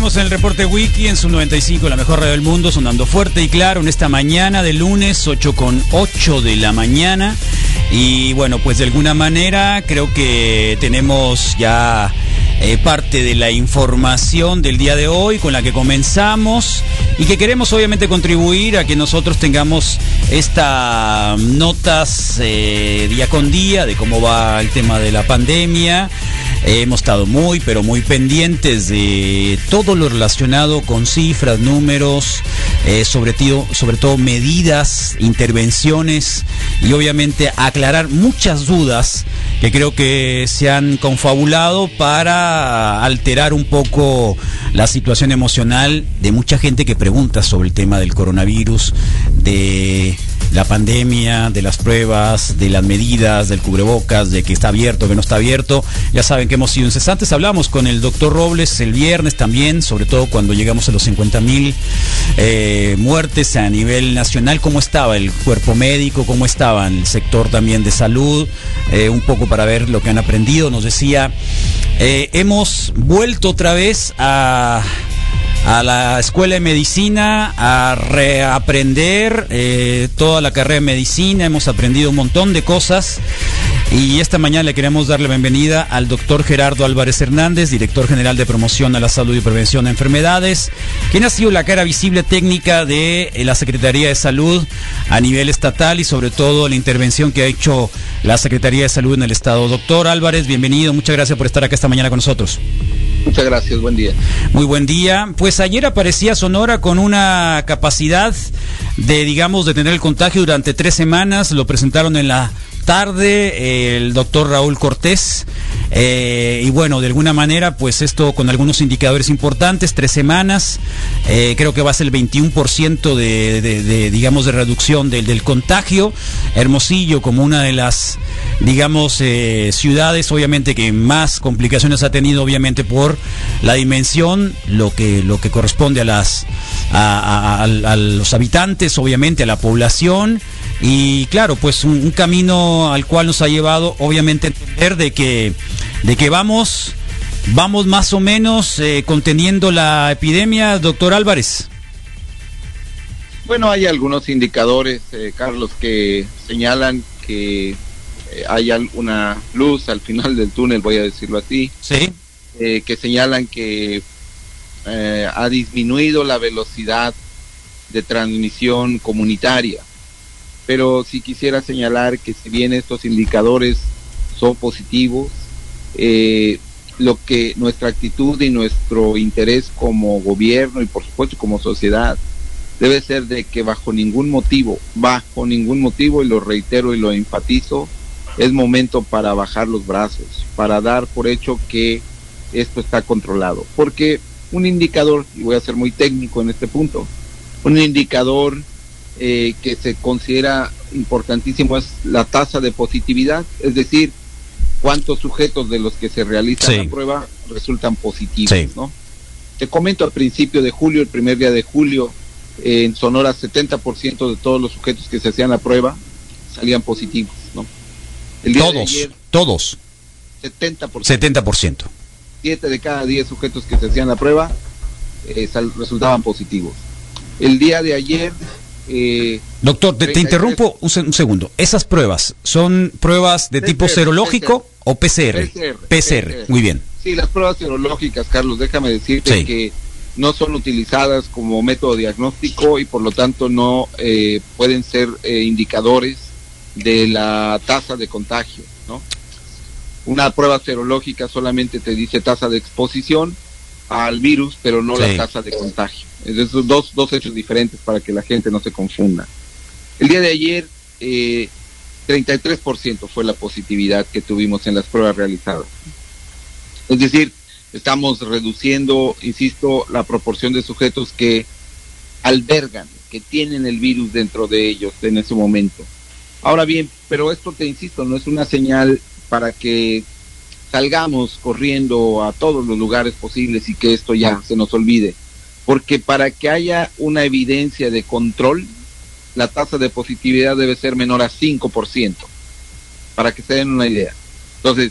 seguimos en el reporte Wiki en su 95, la mejor radio del mundo, sonando fuerte y claro en esta mañana de lunes, 8 con 8 de la mañana. Y bueno, pues de alguna manera creo que tenemos ya eh, parte de la información del día de hoy con la que comenzamos y que queremos obviamente contribuir a que nosotros tengamos estas notas eh, día con día de cómo va el tema de la pandemia. Hemos estado muy, pero muy pendientes de todo lo relacionado con cifras, números, eh, sobre, sobre todo medidas, intervenciones y obviamente aclarar muchas dudas que creo que se han confabulado para alterar un poco la situación emocional de mucha gente que pregunta sobre el tema del coronavirus, de la pandemia, de las pruebas, de las medidas, del cubrebocas, de que está abierto, que no está abierto. Ya saben que hemos sido incesantes. Hablamos con el doctor Robles el viernes también, sobre todo cuando llegamos a los 50 mil eh, muertes a nivel nacional. ¿Cómo estaba el cuerpo médico? ¿Cómo estaba el sector también de salud? Eh, un poco para ver lo que han aprendido. Nos decía, eh, hemos vuelto otra vez a a la escuela de medicina a reaprender eh, toda la carrera de medicina. Hemos aprendido un montón de cosas. Y esta mañana le queremos dar la bienvenida al doctor Gerardo Álvarez Hernández, director general de promoción a la salud y prevención de enfermedades, quien ha sido la cara visible técnica de eh, la Secretaría de Salud a nivel estatal y sobre todo la intervención que ha hecho la Secretaría de Salud en el Estado. Doctor Álvarez, bienvenido, muchas gracias por estar acá esta mañana con nosotros. Muchas gracias, buen día. Muy buen día. Pues ayer aparecía Sonora con una capacidad de, digamos, de tener el contagio durante tres semanas. Lo presentaron en la tarde el doctor Raúl Cortés. Eh, y bueno, de alguna manera, pues esto con algunos indicadores importantes, tres semanas, eh, creo que va a ser el 21% de, de, digamos, de reducción del, contagio. Hermosillo como una de las, digamos, eh, ciudades, obviamente, que más complicaciones ha tenido, obviamente, por la dimensión, lo que, lo que corresponde a las, a los habitantes, obviamente, a la población. Y claro, pues un, camino al cual nos ha llevado, obviamente, entender de que, de que vamos, vamos más o menos eh, conteniendo la epidemia, doctor Álvarez. Bueno, hay algunos indicadores, eh, Carlos, que señalan que eh, hay una luz al final del túnel, voy a decirlo así. Sí. que señalan que ha disminuido la velocidad de transmisión comunitaria pero sí quisiera señalar que si bien estos indicadores son positivos, eh, lo que nuestra actitud y nuestro interés como gobierno y por supuesto como sociedad debe ser de que bajo ningún motivo, bajo ningún motivo, y lo reitero y lo enfatizo, es momento para bajar los brazos, para dar por hecho que esto está controlado. Porque un indicador, y voy a ser muy técnico en este punto, un indicador eh, que se considera importantísimo es la tasa de positividad, es decir, cuántos sujetos de los que se realiza la prueba resultan positivos, ¿no? Te comento al principio de julio, el primer día de julio, en Sonora 70% de todos los sujetos que se hacían la prueba salían positivos, ¿no? todos, todos. 70%. 70%. 7 de cada 10 sujetos que se hacían la prueba eh, resultaban positivos. El día de ayer eh, Doctor, te, interrumpo un, segundo. ¿Esas pruebas son pruebas de tipo serológico o PCR? PCR? muy bien. Sí, las pruebas serológicas, Carlos, déjame decirte que no son utilizadas como método diagnóstico y por lo tanto no eh, pueden ser eh, indicadores de la tasa de contagio, ¿no? Una prueba serológica solamente te dice tasa de exposición al virus, pero no la tasa de contagio. Esos dos, dos hechos diferentes para que la gente no se confunda. El día de ayer, eh, 33% fue la positividad que tuvimos en las pruebas realizadas. Es decir, estamos reduciendo, insisto, la proporción de sujetos que albergan, que tienen el virus dentro de ellos en ese momento. Ahora bien, pero esto te insisto, no es una señal para que salgamos corriendo a todos los lugares posibles y que esto ya se nos olvide porque para que haya una evidencia de control, la tasa de positividad debe ser menor a 5%, para que se den una idea. Entonces,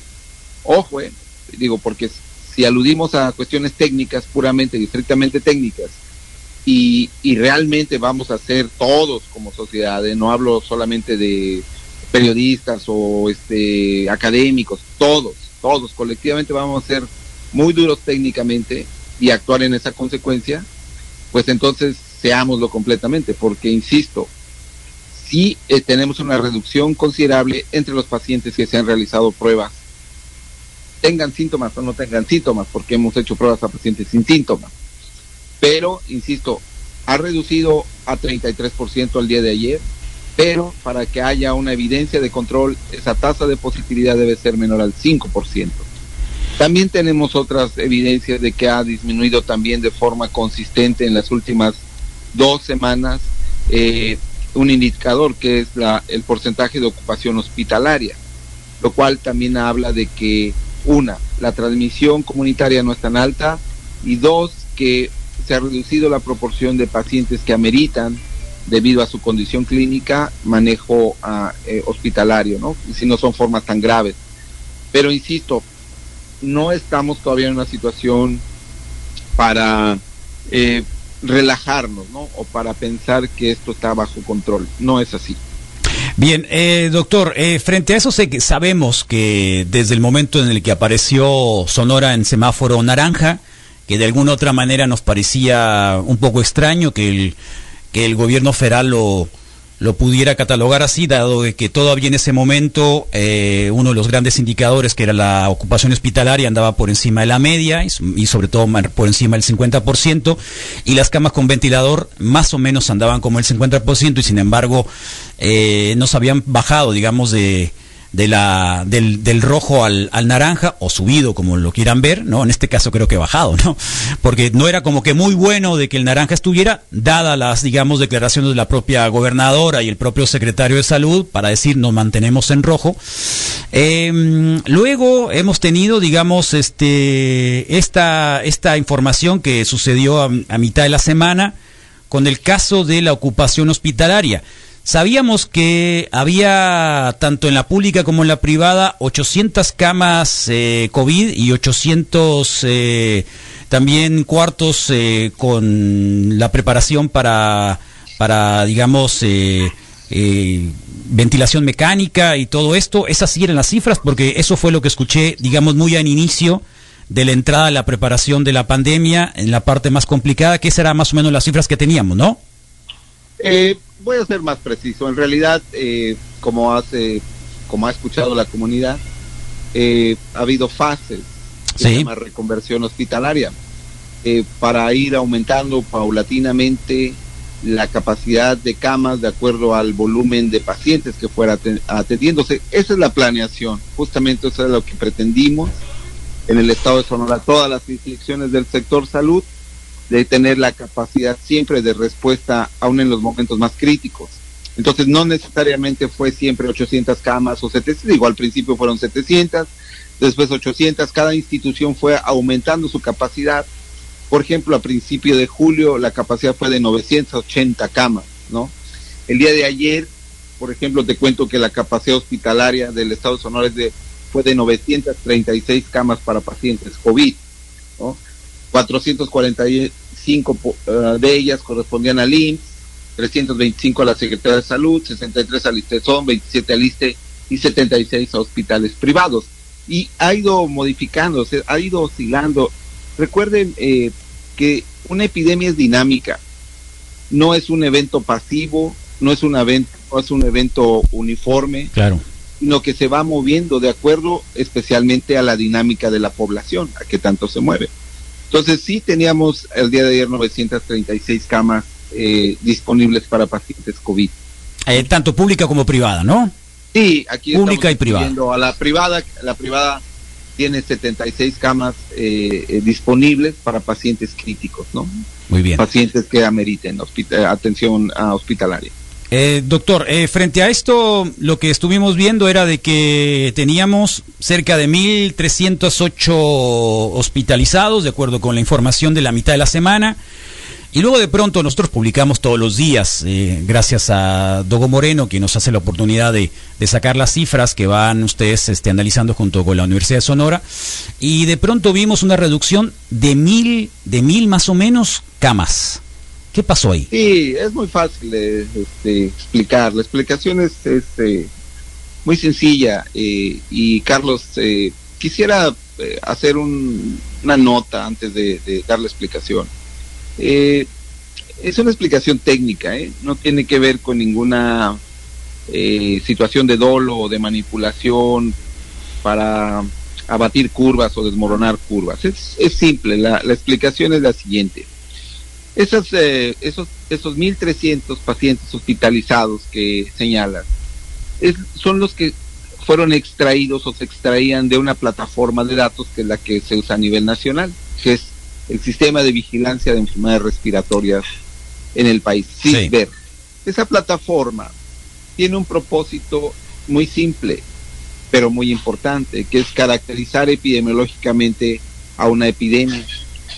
ojo, eh, digo, porque si aludimos a cuestiones técnicas, puramente y estrictamente técnicas, y, y realmente vamos a ser todos como sociedad, ¿eh? no hablo solamente de periodistas o este académicos, todos, todos colectivamente vamos a ser muy duros técnicamente y actuar en esa consecuencia, pues entonces seámoslo completamente, porque insisto, si eh, tenemos una reducción considerable entre los pacientes que se han realizado pruebas, tengan síntomas o no tengan síntomas, porque hemos hecho pruebas a pacientes sin síntomas. Pero, insisto, ha reducido a 33% el día de ayer, pero para que haya una evidencia de control, esa tasa de positividad debe ser menor al 5%. También tenemos otras evidencias de que ha disminuido también de forma consistente en las últimas dos semanas eh, un indicador que es el porcentaje de ocupación hospitalaria, lo cual también habla de que, una, la transmisión comunitaria no es tan alta y dos, que se ha reducido la proporción de pacientes que ameritan debido a su condición clínica manejo uh, eh, hospitalario, ¿no? Si no son formas tan graves. Pero insisto, no estamos todavía en una situación para eh, relajarnos, ¿no? O para pensar que esto está bajo control. No es así. Bien, eh, doctor, eh, frente a eso sé que sabemos que desde el momento en el que apareció Sonora en semáforo naranja, que de alguna otra manera nos parecía un poco extraño que el, que el gobierno federal lo, lo pudiera catalogar así, dado que todavía en ese momento eh, uno de los grandes indicadores, que era la ocupación hospitalaria, andaba por encima de la media y, y, sobre todo por encima del 50%, y las camas con ventilador más o menos andaban como el 50%, y sin embargo eh, no se habían bajado, digamos, de de la, del, del rojo al, al, naranja, o subido, como lo quieran ver, ¿no? En este caso creo que bajado, ¿no? Porque no era como que muy bueno de que el naranja estuviera, dadas las, digamos, declaraciones de la propia gobernadora y el propio secretario de salud para decir nos mantenemos en rojo. Eh, luego hemos tenido, digamos, este, esta, esta información que sucedió a mitad de la semana con el caso de la ocupación hospitalaria. Sabíamos que había, tanto en la pública como en la privada, 800 camas eh, COVID y 800 eh, también cuartos eh, con la preparación para, para digamos, eh, ventilación mecánica y todo esto. Esas sí eran las cifras, porque eso fue lo que escuché, digamos, muy al inicio de la entrada a la preparación de la pandemia, en la parte más complicada, que eran más o menos las cifras que teníamos, ¿no? Eh, voy a ser más preciso. En realidad, eh, como hace, como ha escuchado la comunidad, eh, ha habido fases sí. se llama reconversión hospitalaria eh, para ir aumentando paulatinamente la capacidad de camas de acuerdo al volumen de pacientes que fuera atendiéndose. Esa es la planeación, justamente eso es lo que pretendimos en el estado de Sonora, todas las instituciones del sector salud de tener la capacidad siempre de respuesta aún en los momentos más críticos. Entonces no necesariamente fue siempre 800 camas o 700, igual al principio fueron 700, después 800, cada institución fue aumentando su capacidad. Por ejemplo, a principio de julio la capacidad fue de 980 camas, ¿no? El día de ayer, por ejemplo, te cuento que la capacidad hospitalaria del Estado de Sonora fue de 936 camas para pacientes COVID, ¿no? 445 uh, de ellas correspondían al IMSS, 325 a la Secretaría de Salud, 63 al ISTESON, 27 al ISTE y 76 a hospitales privados. Y ha ido modificándose, ha ido oscilando. Recuerden eh, que una epidemia es dinámica, no es un evento pasivo, no es un evento, no es un evento uniforme, claro. sino que se va moviendo de acuerdo especialmente a la dinámica de la población, a que tanto se mueve. Entonces sí teníamos el día de ayer 936 camas eh, disponibles para pacientes COVID. Eh, tanto pública como privada, ¿no? Sí, aquí pública y privada. A la privada, la privada tiene 76 camas eh, eh, disponibles para pacientes críticos, ¿no? Muy bien. Pacientes que ameriten atención uh, hospitalaria. Eh, doctor, eh, frente a esto, lo que estuvimos viendo era de que teníamos cerca de 1.308 hospitalizados, de acuerdo con la información de la mitad de la semana. Y luego de pronto nosotros publicamos todos los días, eh, gracias a Dogo Moreno, quien nos hace la oportunidad de, sacar las cifras que van ustedes este, analizando junto con la Universidad de Sonora. Y de pronto vimos una reducción de mil, de mil más o menos camas. ¿Qué pasó ahí? Sí, es muy fácil de este, explicar. La explicación es, eh, muy sencilla. Eh, y Carlos, quisiera hacer una nota antes de, dar la explicación. Eh, es una explicación técnica, ¿eh? no tiene que ver con ninguna eh, situación de dolo o de manipulación para abatir curvas o desmoronar curvas. Es, simple, la, explicación es la siguiente. Esos, esos, esos 1.300 pacientes hospitalizados que señalan son los que fueron extraídos o se extraían de una plataforma de datos que es la que se usa a nivel nacional, que es el sistema de vigilancia de enfermedades respiratorias en el país, sin ver. Esa plataforma tiene un propósito muy simple, pero muy importante, que es caracterizar epidemiológicamente a una epidemia.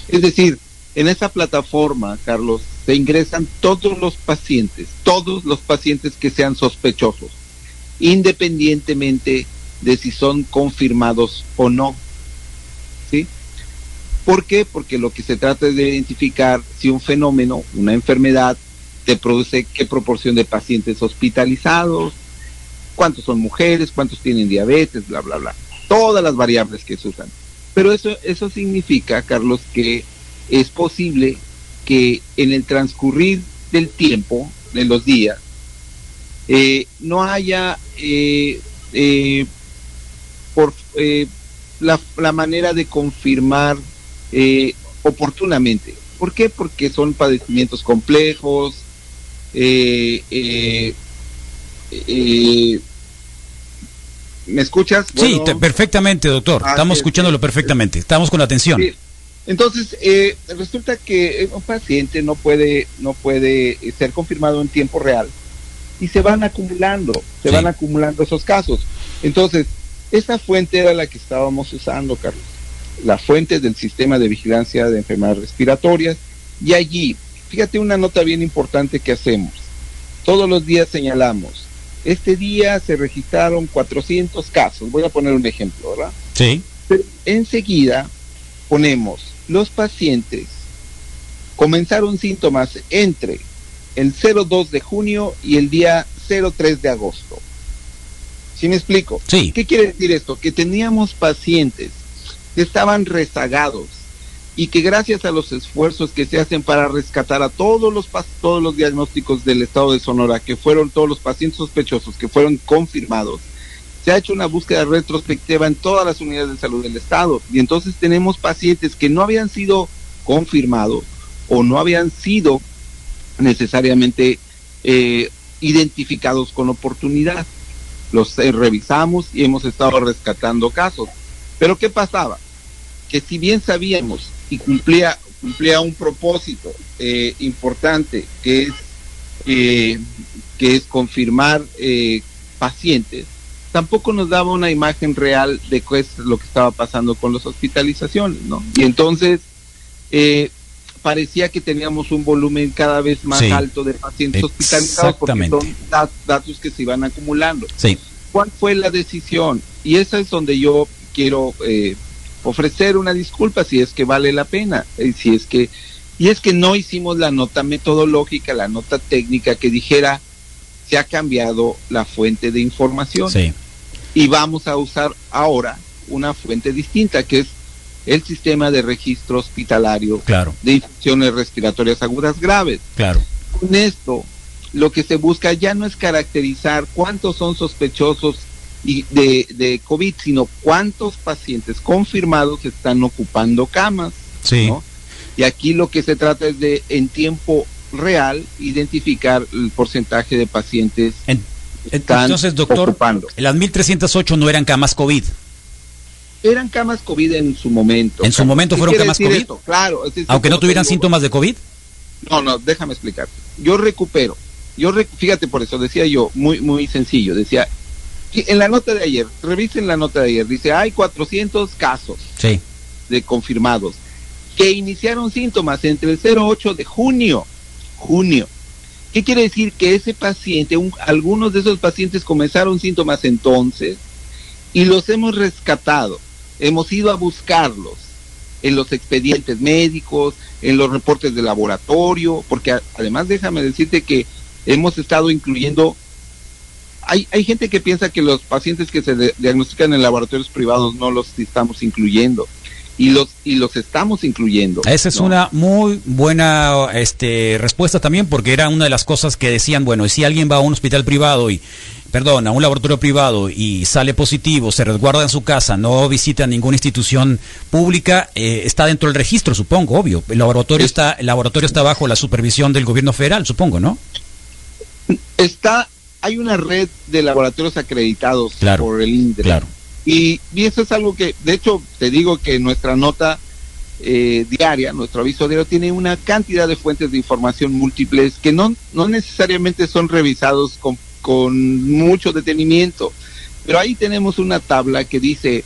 Es decir, en esa plataforma, Carlos, se ingresan todos los pacientes, todos los pacientes que sean sospechosos, independientemente de si son confirmados o no. ¿Sí? ¿Por qué? Porque lo que se trata es de identificar si un fenómeno, una enfermedad, te produce qué proporción de pacientes hospitalizados, cuántos son mujeres, cuántos tienen diabetes, bla, bla, bla. Todas las variables que se usan. Pero eso, eso significa, Carlos, que es posible que en el transcurrir del tiempo, de los días, eh, no haya eh, eh, por la, la manera de confirmar eh, oportunamente. ¿Por qué? Porque son padecimientos complejos, eh, eh, ¿Me escuchas? sí, perfectamente, doctor. Estamos escuchándolo perfectamente. Estamos con atención. Entonces, resulta que un paciente no puede, no puede ser confirmado en tiempo real y se van acumulando, se van acumulando esos casos. Entonces, esa fuente era la que estábamos usando, Carlos las fuentes del sistema de vigilancia de enfermedades respiratorias y allí, fíjate una nota bien importante que hacemos. Todos los días señalamos, este día se registraron 400 casos, voy a poner un ejemplo, ¿verdad? Sí. enseguida ponemos, los pacientes comenzaron síntomas entre el 02 de junio y el día 03 de agosto. ¿Sí me explico? Sí. ¿Qué quiere decir esto? Que teníamos pacientes que estaban rezagados y que gracias a los esfuerzos que se hacen para rescatar a todos los todos los diagnósticos del estado de Sonora, que fueron todos los pacientes sospechosos que fueron confirmados, se ha hecho una búsqueda retrospectiva en todas las unidades de salud del estado y entonces tenemos pacientes que no habían sido confirmados o no habían sido necesariamente eh, identificados con oportunidad. Los eh, revisamos y hemos estado rescatando casos. Pero ¿qué pasaba? Que si bien sabíamos y cumplía, cumplía un propósito eh, importante, que es, que es confirmar pacientes, tampoco nos daba una imagen real de qué es lo que estaba pasando con las hospitalizaciones, ¿no? Y entonces parecía que teníamos un volumen cada vez más alto de pacientes hospitalizados porque son datos que se iban acumulando. Sí. ¿Cuál fue la decisión? Y esa es donde yo quiero eh, ofrecer una disculpa si es que vale la pena, y si es que y es que no hicimos la nota metodológica, la nota técnica que dijera se ha cambiado la fuente de información y vamos a usar ahora una fuente distinta que es el sistema de registro hospitalario claro. de infecciones respiratorias agudas graves. Claro. Con esto, lo que se busca ya no es caracterizar cuántos son sospechosos y de, de COVID, sino cuántos pacientes confirmados están ocupando camas. Sí. Y aquí lo que se trata es de, en tiempo real, identificar el porcentaje de pacientes. Están entonces, doctor, ocupando. las 1308 no eran camas COVID. Eran camas COVID en su momento. ¿En su momento fueron camas COVID? Claro. Aunque no tuvieran síntomas de COVID. No, no, déjame explicar. Yo recupero. Yo fíjate por eso decía yo muy muy sencillo, decía en la nota de ayer, revisen la nota de ayer, dice, hay 400 casos sí. de confirmados. que iniciaron síntomas entre el 08 de junio, junio. ¿Qué quiere decir? Que ese paciente, algunos de esos pacientes comenzaron síntomas entonces y los hemos rescatado, hemos ido a buscarlos en los expedientes médicos, en los reportes de laboratorio, porque además déjame decirte que hemos estado incluyendo hay, hay gente que piensa que los pacientes que se diagnostican en laboratorios privados no los estamos incluyendo y los y los estamos incluyendo. Esa es una muy buena este respuesta también porque era una de las cosas que decían, bueno, si alguien va a un hospital privado y perdón, a un laboratorio privado y sale positivo, se resguarda en su casa, no visita ninguna institución pública, eh, está dentro del registro, supongo, obvio. El laboratorio está el laboratorio está bajo la supervisión del gobierno federal, supongo, ¿no? Está hay una red de laboratorios acreditados por el INDRE. Claro. Y, eso es algo que, de hecho, te digo que nuestra nota eh, diaria, nuestro aviso diario, tiene una cantidad de fuentes de información múltiples que no, no necesariamente son revisados con, con mucho detenimiento. Pero ahí tenemos una tabla que dice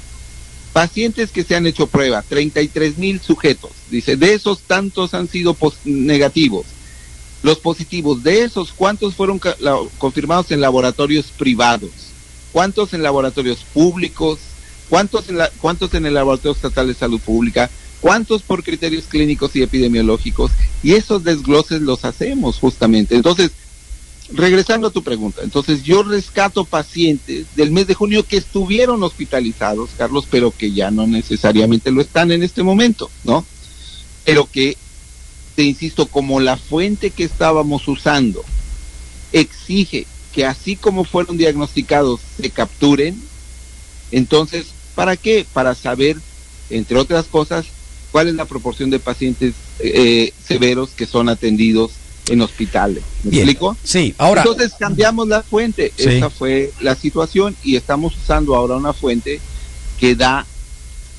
pacientes que se han hecho prueba, 33 mil sujetos. Dice, de esos tantos han sido negativos. Los positivos de esos, ¿cuántos fueron confirmados en laboratorios privados? ¿Cuántos en laboratorios públicos? ¿Cuántos en, ¿Cuántos en el Laboratorio Estatal de Salud Pública? ¿Cuántos por criterios clínicos y epidemiológicos? Y esos desgloses los hacemos justamente. Entonces, regresando a tu pregunta, entonces yo rescato pacientes del mes de junio que estuvieron hospitalizados, Carlos, pero que ya no necesariamente lo están en este momento, ¿no? Pero que te insisto, como la fuente que estábamos usando exige que así como fueron diagnosticados se capturen, entonces, ¿para qué? Para saber, entre otras cosas, cuál es la proporción de pacientes eh, severos que son atendidos en hospitales. ¿Me explico? Sí, ahora. Entonces cambiamos la fuente. Esa fue la situación y estamos usando ahora una fuente que da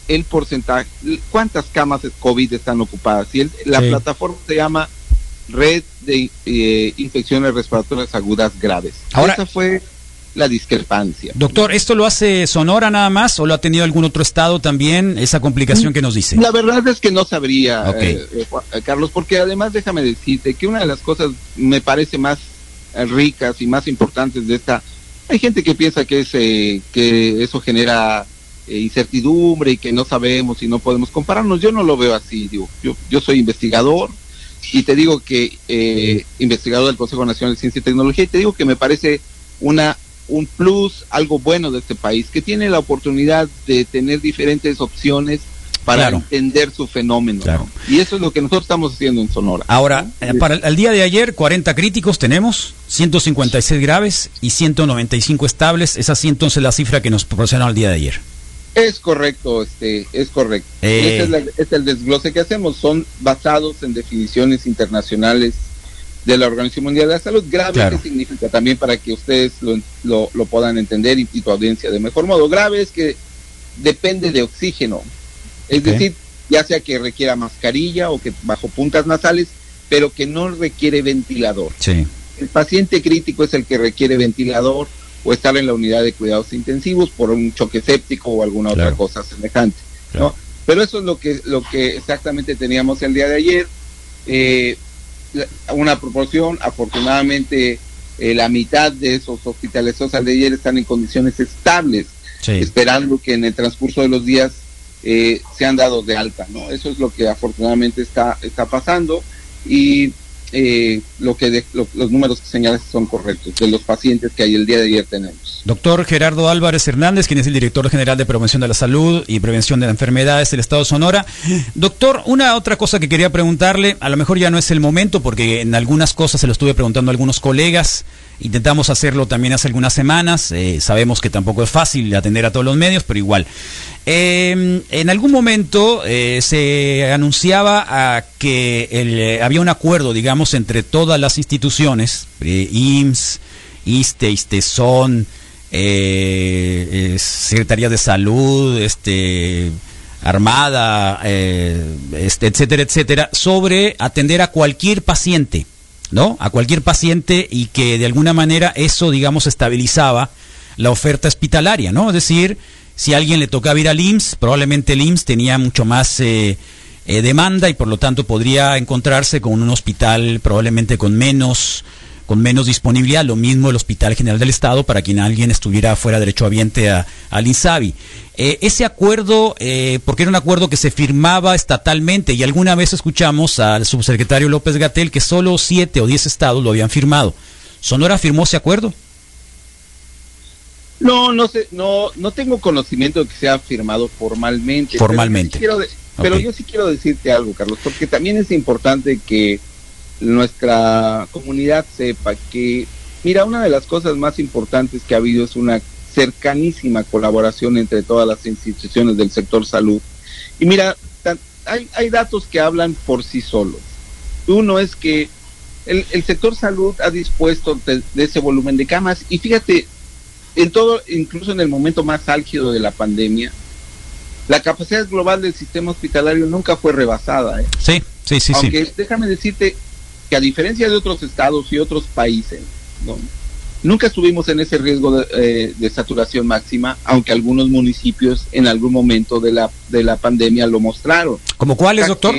el porcentaje, cuántas camas de COVID están ocupadas. Y la plataforma se llama Red de eh, Infecciones Respiratorias Agudas Graves. Ahora, Esa fue la discrepancia. Doctor, ¿esto lo hace Sonora nada más o lo ha tenido algún otro estado también, esa complicación que nos dice? La verdad es que no sabría, eh, eh, Carlos, porque además déjame decirte que una de las cosas me parece más ricas y más importantes de esta, hay gente que piensa que, ese, que eso genera incertidumbre y que no sabemos y no podemos compararnos. Yo no lo veo así. Digo, yo, yo soy investigador y te digo que eh, investigador del Consejo Nacional de Ciencia y Tecnología y te digo que me parece una un plus, algo bueno de este país, que tiene la oportunidad de tener diferentes opciones para entender su fenómeno. Y eso es lo que nosotros estamos haciendo en Sonora. Ahora, eh, para el, día de ayer, 40 críticos tenemos, 156 graves y 195 estables. Esa sí entonces la cifra que nos proporcionó el día de ayer. Es correcto, este, es correcto. Eh. Este es, el desglose que hacemos. Son basados en definiciones internacionales de la Organización Mundial de la Salud. Grave, ¿qué significa? También para que ustedes lo, lo, puedan entender y, tu audiencia de mejor modo. Grave es que depende de oxígeno. Es decir, ya sea que requiera mascarilla o que bajo puntas nasales, pero que no requiere ventilador. Sí. El paciente crítico es el que requiere ventilador o estar en la unidad de cuidados intensivos por un choque séptico o alguna otra cosa semejante. ¿no? Pero eso es lo que, lo que exactamente teníamos el día de ayer. Eh, una proporción, afortunadamente eh, la mitad de esos hospitalizados al de ayer están en condiciones estables, esperando que en el transcurso de los días eh, sean dados de alta. ¿no? Eso es lo que afortunadamente está, está pasando y eh, lo que los números que señalas son correctos de los pacientes que hay el día de ayer tenemos. Doctor Gerardo Álvarez Hernández, quien es el director general de Promoción de la Salud y Prevención de las Enfermedades del Estado de Sonora. Doctor, una otra cosa que quería preguntarle, a lo mejor ya no es el momento porque en algunas cosas se lo estuve preguntando a algunos colegas. Intentamos hacerlo también hace algunas semanas. Eh, sabemos que tampoco es fácil atender a todos los medios, pero igual. Eh, en algún momento eh, se anunciaba a que el, había un acuerdo, digamos, entre todas las instituciones, IMSS, ISTE, ISTESON, Secretaría de Salud, este, Armada, este, etcétera, etcétera, sobre atender a cualquier paciente ¿no? A cualquier paciente y que de alguna manera eso, digamos, estabilizaba la oferta hospitalaria, ¿no? Es decir, si a alguien le tocaba ir al IMSS, probablemente el IMSS tenía mucho más eh, eh, demanda y por lo tanto podría encontrarse con un hospital probablemente con menos con menos disponibilidad, lo mismo el Hospital General del Estado para quien alguien estuviera fuera derechohabiente a, al INSABI. Eh, ese acuerdo, eh, porque era un acuerdo que se firmaba estatalmente y alguna vez escuchamos al subsecretario López Gatel que solo siete o diez estados lo habían firmado. ¿Sonora firmó ese acuerdo? No, no sé, no, no tengo conocimiento de que sea firmado formalmente. Formalmente. Pero, yo sí quiero decirte algo, Carlos, porque también es importante que nuestra comunidad sepa que, mira, una de las cosas más importantes que ha habido es una cercanísima colaboración entre todas las instituciones del sector salud. Y mira, hay, hay datos que hablan por sí solos. Uno es que el, el sector salud ha dispuesto de, ese volumen de camas y fíjate, en todo, incluso en el momento más álgido de la pandemia, la capacidad global del sistema hospitalario nunca fue rebasada. ¿eh? Sí, sí, sí. Aunque déjame decirte que a diferencia de otros estados y otros países, ¿no? nunca estuvimos en ese riesgo de, eh, saturación máxima, aunque algunos municipios en algún momento de la, de la pandemia lo mostraron. ¿Como cuáles, doctor?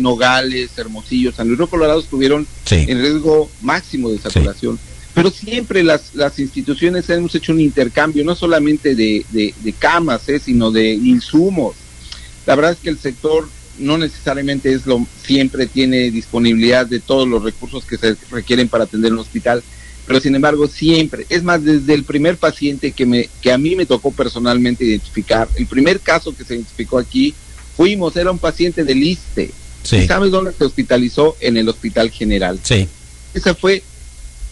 Nogales, Hermosillo, San Luis Colorado estuvieron en riesgo máximo de saturación pero siempre las, las instituciones hemos hecho un intercambio, no solamente de, de, camas, eh, sino de insumos. La verdad es que el sector no necesariamente es lo siempre tiene disponibilidad de todos los recursos que se requieren para atender un hospital, pero sin embargo siempre, es más desde el primer paciente que me que a mí me tocó personalmente identificar, el primer caso que se identificó aquí, fuimos, era un paciente del ISTE. ¿Sabes dónde se hospitalizó? En el Hospital General. Sí. Esa fue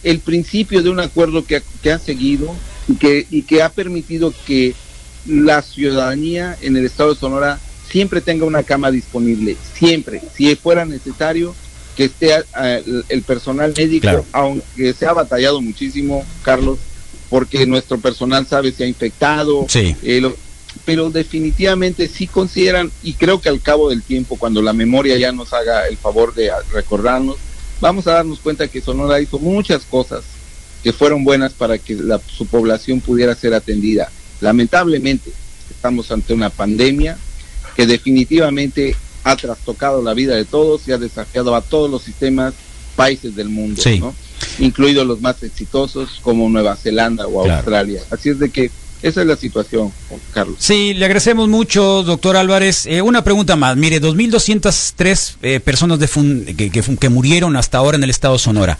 el principio de un acuerdo que, que ha seguido y que, y que ha permitido que la ciudadanía en el estado de Sonora siempre tenga una cama disponible, siempre, si fuera necesario que esté eh, el personal médico, aunque se ha batallado muchísimo, Carlos, porque nuestro personal sabe si ha infectado, eh, pero definitivamente sí consideran, y creo que al cabo del tiempo, cuando la memoria ya nos haga el favor de recordarnos, vamos a darnos cuenta que Sonora hizo muchas cosas que fueron buenas para que la, su población pudiera ser atendida. Lamentablemente, estamos ante una pandemia que definitivamente ha trastocado la vida de todos y ha desafiado a todos los sistemas países del mundo, incluidos los más exitosos como Nueva Zelanda o Australia. Así es de que esa es la situación, Carlos. Sí, le agradecemos mucho, doctor Álvarez. Eh, una pregunta más. Mire, 2.203 eh, personas de que, que, murieron hasta ahora en el estado de Sonora.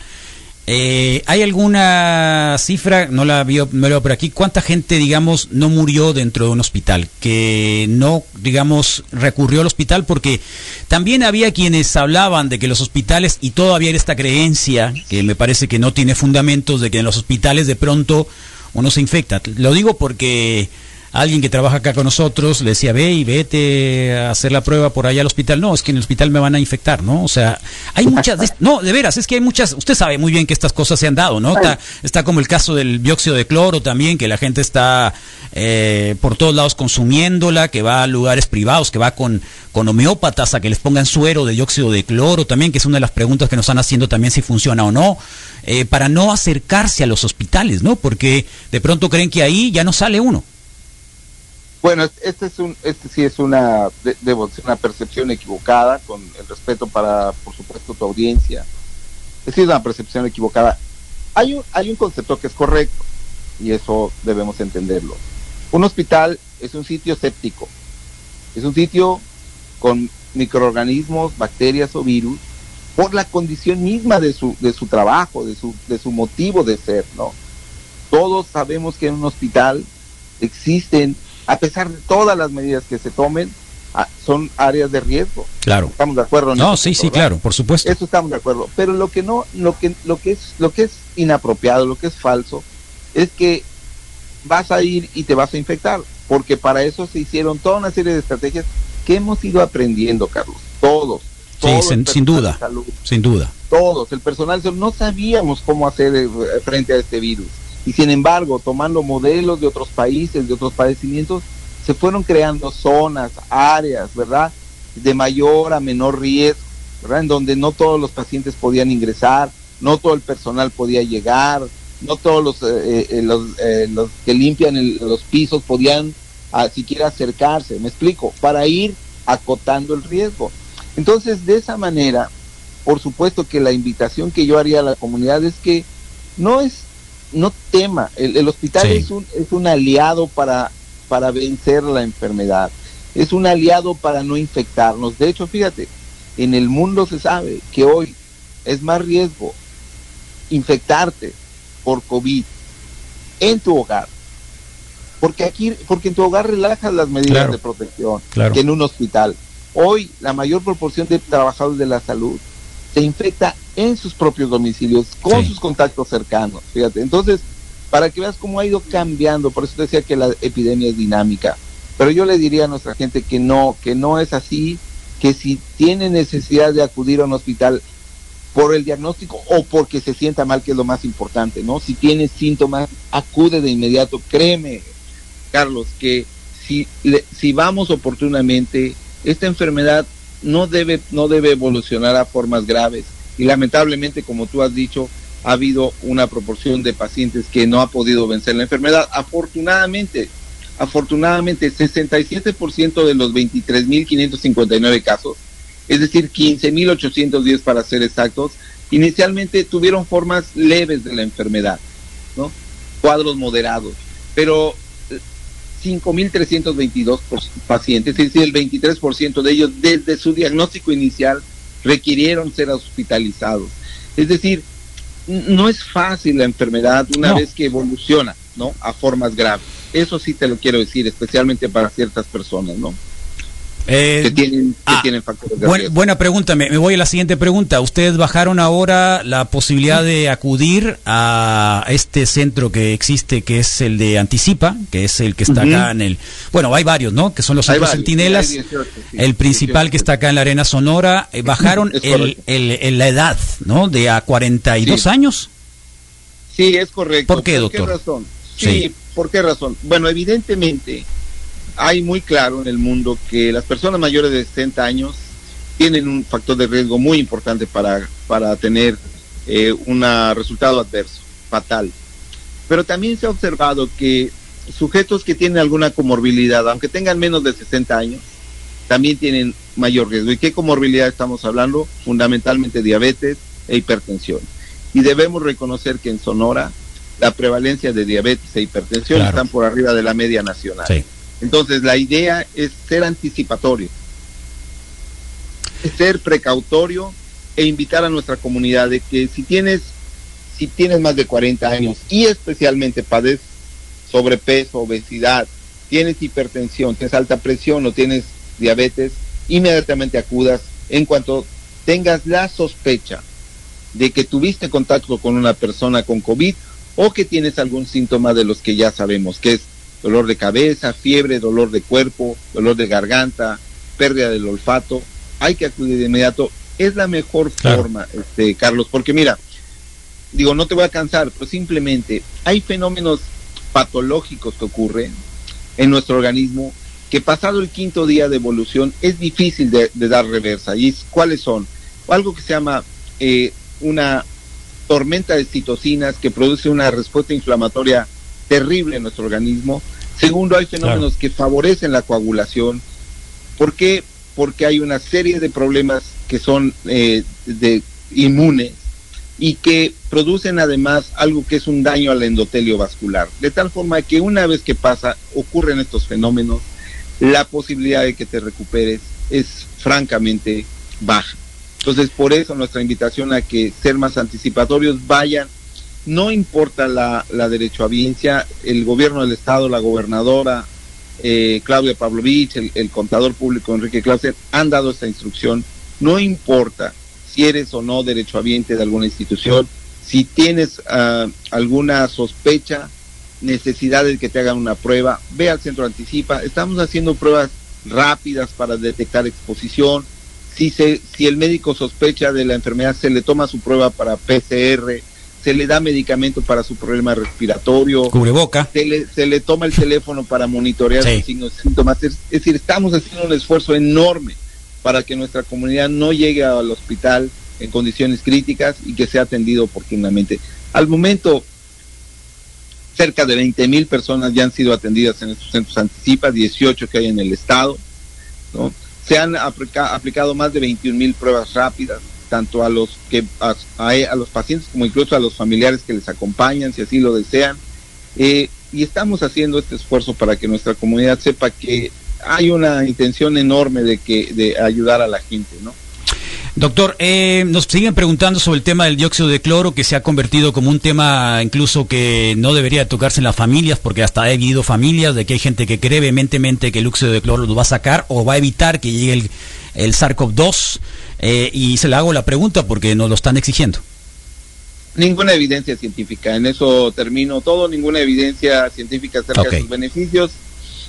Eh, ¿Hay alguna cifra, no la veo, no la veo por aquí, cuánta gente, digamos, no murió dentro de un hospital? Que no, digamos, recurrió al hospital porque también había quienes hablaban de que los hospitales, y todavía era esta creencia, que me parece que no tiene fundamentos, de que en los hospitales de pronto uno se infecta. Lo digo porque alguien que trabaja acá con nosotros le decía, ve y vete a hacer la prueba por allá al hospital. No, es que en el hospital me van a infectar, ¿no? O sea, hay muchas, no, de veras, es que hay muchas, usted sabe muy bien que estas cosas se han dado, ¿no? Está, está como el caso del dióxido de cloro también, que la gente está eh, por todos lados consumiéndola, que va a lugares privados, que va con, con homeópatas a que les pongan suero de dióxido de cloro también, que es una de las preguntas que nos están haciendo también si funciona o no, eh, para no acercarse a los hospitales, ¿no? Porque de pronto creen que ahí ya no sale uno. Bueno, este es un, este sí es una, debo una percepción equivocada, con el respeto para, por supuesto, tu audiencia. Es una percepción equivocada. Hay un, hay un concepto que es correcto y eso debemos entenderlo. Un hospital es un sitio séptico, es un sitio con microorganismos, bacterias o virus por la condición misma de su, de su trabajo, de su, de su motivo de ser, ¿no? Todos sabemos que en un hospital existen a pesar de todas las medidas que se tomen, ah, son áreas de riesgo. Claro. Estamos de acuerdo. no, sí, sí, claro, por supuesto. Eso estamos de acuerdo. Pero lo que no, lo que, lo que es, lo que es inapropiado, lo que es falso, es que vas a ir y te vas a infectar, porque para eso se hicieron toda una serie de estrategias que hemos ido aprendiendo, Carlos. Todos. sí, sin, duda. sin duda. Todos. El personal no sabíamos cómo hacer eh, frente a este virus y sin embargo, tomando modelos de otros países, de otros padecimientos, se fueron creando zonas, áreas, ¿verdad? De mayor a menor riesgo, ¿verdad? En donde no todos los pacientes podían ingresar, no todo el personal podía llegar, no todos los, eh, eh, eh, los, que limpian los pisos podían ah, siquiera acercarse, me explico, para ir acotando el riesgo. Entonces, de esa manera, por supuesto que la invitación que yo haría a la comunidad es que no es, no tema, el, hospital es, un, es un aliado para, para vencer la enfermedad, es un aliado para no infectarnos. De hecho, fíjate, en el mundo se sabe que hoy es más riesgo infectarte por COVID en tu hogar. Porque aquí, porque en tu hogar relajas las medidas de protección que en un hospital. Hoy la mayor proporción de trabajadores de la salud se infecta en sus propios domicilios, con sus contactos cercanos. Fíjate, entonces, para que veas cómo ha ido cambiando, por eso decía que la epidemia es dinámica. Pero yo le diría a nuestra gente que no, que no es así, que si tiene necesidad de acudir a un hospital por el diagnóstico o porque se sienta mal, que es lo más importante, ¿no? Si tiene síntomas, acude de inmediato. Créeme, Carlos, que si, si vamos oportunamente, esta enfermedad no debe, no debe evolucionar a formas graves. Y lamentablemente, como tú has dicho, ha habido una proporción de pacientes que no ha podido vencer la enfermedad. Afortunadamente, afortunadamente, 67% de los 23.559 casos es decir, 15.810 para ser exactos, inicialmente tuvieron formas leves de la enfermedad, ¿no? Cuadros moderados, pero 5.322 pacientes, es decir, el 23% de ellos desde su diagnóstico inicial requirieron ser hospitalizados. Es decir, no es fácil la enfermedad una vez que evoluciona, ¿no? A formas graves. Eso sí te lo quiero decir, especialmente para ciertas personas, ¿no? Eh, que tienen, ah, Buena pregunta, me, voy a la siguiente pregunta. ¿Ustedes bajaron ahora la posibilidad de acudir a este centro que existe, que es el de Anticipa, que es el que está acá en el... Bueno, hay varios, ¿no? Que son los centros centinelas. el principal que está acá en la Arena Sonora. Eh, bajaron el, el, la edad, ¿no? De a 42 años. Sí, es correcto. ¿Por qué, doctor? ¿Por qué razón? sí, ¿por qué razón? Bueno, evidentemente hay muy claro en el mundo que las personas mayores de 60 años tienen un factor de riesgo muy importante para, para tener eh, un resultado adverso, fatal. Pero también se ha observado que sujetos que tienen alguna comorbilidad, aunque tengan menos de 60 años, también tienen mayor riesgo. ¿Y qué comorbilidad estamos hablando? Fundamentalmente diabetes e hipertensión. Y debemos reconocer que en Sonora la prevalencia de diabetes e hipertensión están por arriba de la media nacional. Sí. Entonces, la idea es ser anticipatorio, ser precautorio e invitar a nuestra comunidad de que si tienes, si tienes más de 40 años y especialmente padeces sobrepeso, obesidad, tienes hipertensión, tienes alta presión o tienes diabetes, inmediatamente acudas en cuanto tengas la sospecha de que tuviste contacto con una persona con COVID o que tienes algún síntoma de los que ya sabemos, que es dolor de cabeza, fiebre, dolor de cuerpo, dolor de garganta, pérdida del olfato, hay que acudir de inmediato. Es la mejor forma, este, Carlos, porque mira, digo, no te voy a cansar, pero simplemente hay fenómenos patológicos que ocurren en nuestro organismo que pasado el quinto día de evolución es difícil de, dar reversa. ¿Y cuáles son? Algo que se llama eh, una tormenta de citocinas que produce una respuesta inflamatoria terrible en nuestro organismo. Segundo, hay fenómenos que favorecen la coagulación. ¿Por qué? Porque hay una serie de problemas que son eh, de inmunes y que producen además algo que es un daño al endotelio vascular. De tal forma que una vez que pasa, ocurren estos fenómenos, la posibilidad de que te recuperes es francamente baja. Entonces, por eso nuestra invitación a que ser más anticipatorios, vayan no importa la, la derechohabiencia, el gobierno del Estado, la gobernadora eh, Claudia Pavlovich, el, contador público Enrique Clausen, han dado esta instrucción. No importa si eres o no derechohabiente de alguna institución, si tienes ah, alguna sospecha, necesidad de que te hagan una prueba, ve al centro anticipa. Estamos haciendo pruebas rápidas para detectar exposición. Si, se, si el médico sospecha de la enfermedad, se le toma su prueba para PCR se le da medicamento para su problema respiratorio, cubreboca, se le, se le toma el teléfono para monitorear los signos y síntomas. Es, decir, estamos haciendo un esfuerzo enorme para que nuestra comunidad no llegue al hospital en condiciones críticas y que sea atendido oportunamente. Al momento, cerca de 20 mil personas ya han sido atendidas en estos centros anticipas, 18 que hay en el estado, ¿no? Se han aplicado más de 21 mil pruebas rápidas, tanto a los que a, a, los pacientes como incluso a los familiares que les acompañan, si así lo desean. Eh, y estamos haciendo este esfuerzo para que nuestra comunidad sepa que hay una intención enorme de que de ayudar a la gente, ¿no? Doctor, eh, nos siguen preguntando sobre el tema del dióxido de cloro, que se ha convertido como un tema incluso que no debería tocarse en las familias, porque hasta ha habido familias de que hay gente que cree vehementemente que el dióxido de cloro lo va a sacar o va a evitar que llegue el, el SARS-CoV-2. Eh, y se le hago la pregunta porque nos lo están exigiendo. Ninguna evidencia científica, en eso termino todo, ninguna evidencia científica acerca de sus beneficios,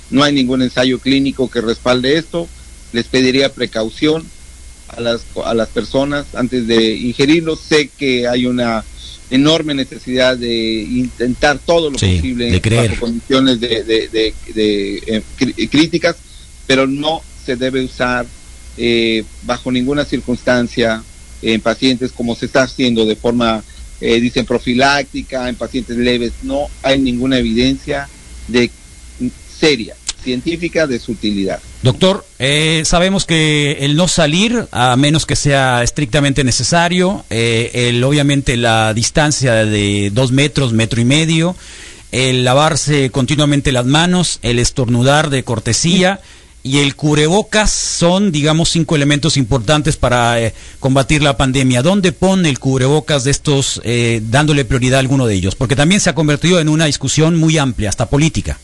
no hay ningún ensayo clínico que respalde esto, les pediría precaución a las, a las personas antes de ingerirlo, sé que hay una enorme necesidad de intentar todo lo posible bajo condiciones de, de, eh, críticas, pero no se debe usar eh, bajo ninguna circunstancia en pacientes como se está haciendo de forma, eh, dicen, profiláctica, en pacientes leves. No hay ninguna evidencia de seria, científica, de su utilidad. Doctor, eh, sabemos que el no salir, a menos que sea estrictamente necesario, el, obviamente la distancia de dos metros, metro y medio, el lavarse continuamente las manos, el estornudar de cortesía y el cubrebocas son, digamos, cinco elementos importantes para eh, combatir la pandemia. ¿Dónde pone el cubrebocas de estos, eh, dándole prioridad a alguno de ellos? Porque también se ha convertido en una discusión muy amplia, hasta política.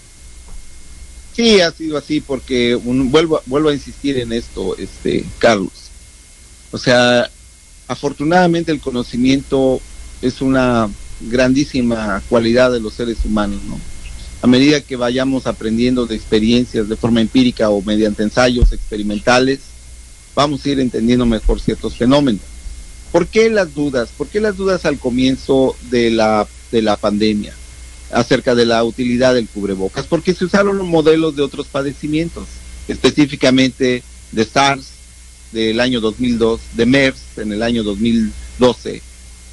Sí, ha sido así, porque vuelvo, vuelvo a insistir en esto, este, Carlos. O sea, afortunadamente el conocimiento es una grandísima cualidad de los seres humanos, ¿no? A medida que vayamos aprendiendo de experiencias de forma empírica o mediante ensayos experimentales, vamos a ir entendiendo mejor ciertos fenómenos. ¿Por qué las dudas? ¿Por qué las dudas al comienzo de la, de la pandemia acerca de la utilidad del cubrebocas? Porque se usaron los modelos de otros padecimientos, específicamente de SARS del año 2002, de MERS en el año 2012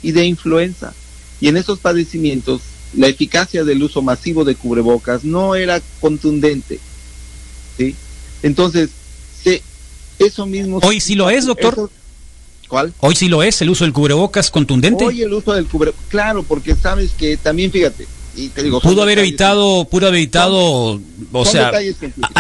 y de influenza. Y en esos padecimientos la eficacia del uso masivo de cubrebocas no era contundente. ¿sí? Entonces, eso mismo... Hoy sí lo es, doctor. ¿Cuál? Hoy sí lo es, el uso del cubrebocas contundente. Hoy el uso del cubrebocas, claro, porque sabes que también, fíjate, y te digo, pudo haber evitado, pudo haber evitado, o sea,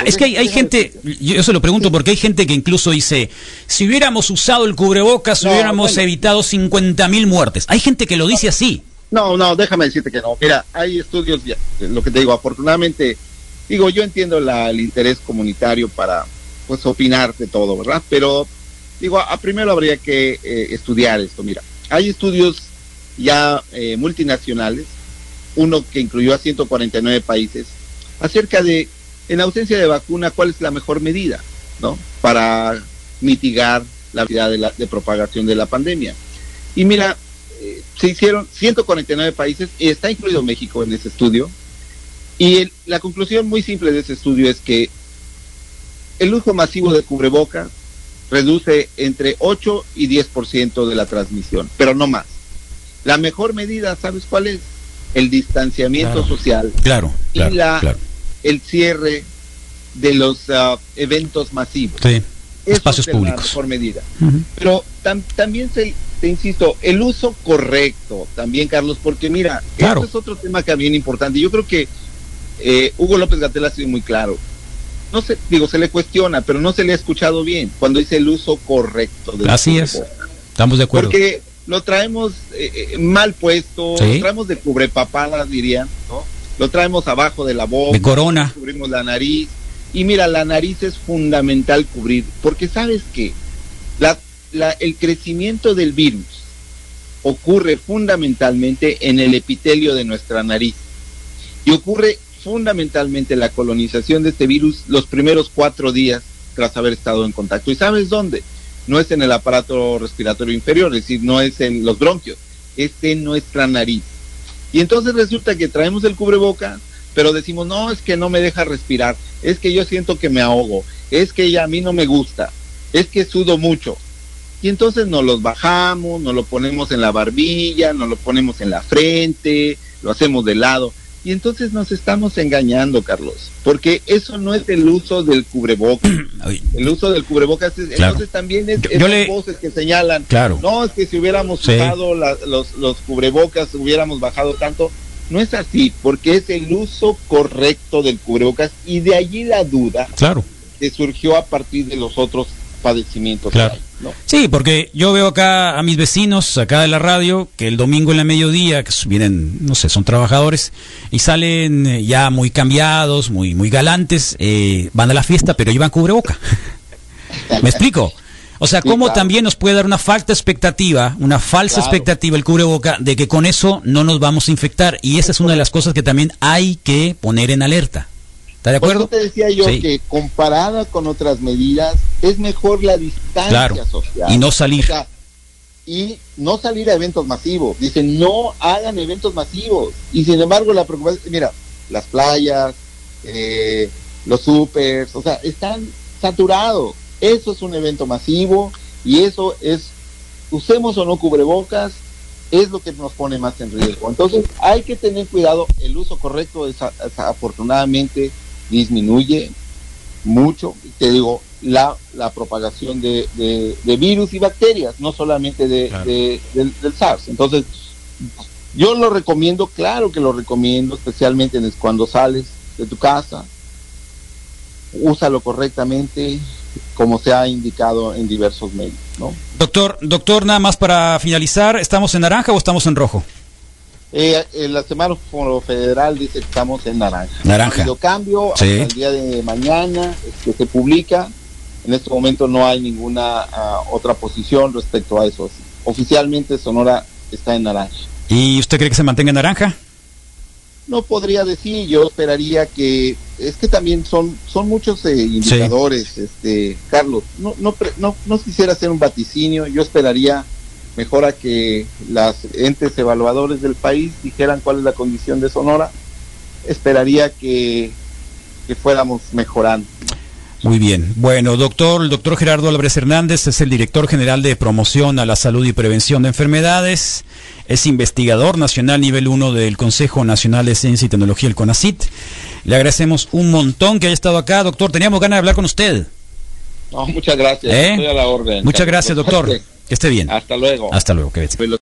es que hay, hay gente, yo se lo pregunto porque hay gente que incluso dice, si hubiéramos usado el cubrebocas, hubiéramos evitado 50 mil muertes. Hay gente que lo dice así. No, no, déjame decirte que no. Mira, hay estudios, lo que te digo, afortunadamente, digo, yo entiendo el interés comunitario para, pues, opinar de todo, ¿verdad? Pero, digo, a, primero habría que eh, estudiar esto. Mira, hay estudios ya eh, multinacionales, uno que incluyó a 149 países, acerca de, en ausencia de vacuna, cuál es la mejor medida, ¿no? Para mitigar la vida de, la, de propagación de la pandemia. Y mira, se hicieron 149 países y está incluido México en ese estudio. Y la conclusión muy simple de ese estudio es que el uso masivo de cubrebocas reduce entre 8 y 10% de la transmisión, pero no más. La mejor medida, ¿sabes cuál es? El distanciamiento social claro, y la, el cierre de los ah, eventos masivos. Sí, espacios públicos. La mejor medida. Pero también se, te insisto, el uso correcto también, Carlos, porque mira, claro. es otro tema que es bien importante. Yo creo que eh, Hugo López Gatel ha sido muy claro. No se, digo, se le cuestiona, pero no se le ha escuchado bien cuando dice el uso correcto. Del Así es, estamos de acuerdo. Porque lo traemos eh, eh, mal puesto, lo traemos de cubrepapadas, dirían, ¿no? Lo traemos abajo de la boca, de corona. Cubrimos la nariz. Y mira, la nariz es fundamental cubrir, porque sabes que la el crecimiento del virus ocurre fundamentalmente en el epitelio de nuestra nariz y ocurre fundamentalmente la colonización de este virus los primeros cuatro días tras haber estado en contacto. ¿Y sabes dónde? No es en el aparato respiratorio inferior, es decir, no es en los bronquios, es en nuestra nariz. Y entonces resulta que traemos el cubreboca, pero decimos, no, es que no me deja respirar, es que yo siento que me ahogo, es que ya a mí no me gusta, es que sudo mucho y entonces nos los bajamos, nos lo ponemos en la barbilla, nos lo ponemos en la frente, lo hacemos de lado. Y entonces nos estamos engañando, Carlos, porque eso no es el uso del cubrebocas. el uso del cubrebocas es, entonces también es yo, le... voces que señalan, claro. no, es que si hubiéramos Sí. usado la- los, los cubrebocas hubiéramos bajado tanto. No es así, porque es el uso correcto del cubrebocas y de allí la duda Claro. que surgió a partir de los otros padecimientos. que Claro. hay, ¿no? Sí, porque yo veo acá a mis vecinos, acá de la radio, que el domingo en la mediodía, que vienen, no sé, son trabajadores, y salen eh, ya muy cambiados, muy, muy galantes, eh, van a la fiesta, pero llevan cubreboca. ¿Me explico? O sea, Sí, ¿cómo claro. también nos puede dar una falta expectativa, una falsa Claro. expectativa el cubreboca de que con eso no nos vamos a infectar? Y esa es una de las cosas que también hay que poner en alerta. ¿Está de acuerdo? te decía yo Sí. que comparada con otras medidas, es mejor la distancia Claro. social. Y no salir. O sea, y no salir a eventos masivos. Dicen, no hagan eventos masivos. Y sin embargo, la preocupación, mira, las playas, eh, los supers, o sea, están saturados. Eso es un evento masivo y eso es, usemos o no cubrebocas, es lo que nos pone más en riesgo. Entonces, hay que tener cuidado. El uso correcto, desa- afortunadamente, disminuye mucho, te digo, la, la propagación de, de- de virus y bacterias, no solamente de, Claro. de- del, del SARS. Entonces, yo lo recomiendo, claro que lo recomiendo, especialmente cuando sales de tu casa, úsalo correctamente, como se ha indicado en diversos medios, ¿no? Doctor, doctor, nada más para finalizar, ¿estamos en naranja o estamos en rojo? Eh, eh, la semáforo federal dice que estamos en naranja. Naranja. Habido cambio Sí. hasta el día de mañana que se publica. En este momento no hay ninguna ah, otra posición respecto a eso. Oficialmente Sonora está en naranja. ¿Y usted cree que se mantenga en naranja? No podría decir, yo esperaría que es que también son son muchos eh, indicadores, este Carlos. No no pre- no no quisiera hacer un vaticinio, yo esperaría mejor a que las entes evaluadores del país dijeran cuál es la condición de Sonora. Esperaría que que fuéramos mejorando. Muy bien. Bueno, doctor, el doctor Gerardo Álvarez Hernández es el director general de promoción a la salud y prevención de enfermedades. Es investigador nacional nivel 1 del Consejo Nacional de Ciencia y Tecnología, el CONACIT. Le agradecemos un montón que haya estado acá, doctor. Teníamos ganas de hablar con usted. No, muchas gracias. ¿Eh? Estoy a la orden. Muchas gracias, doctor. Que esté bien. Hasta luego. Hasta luego. que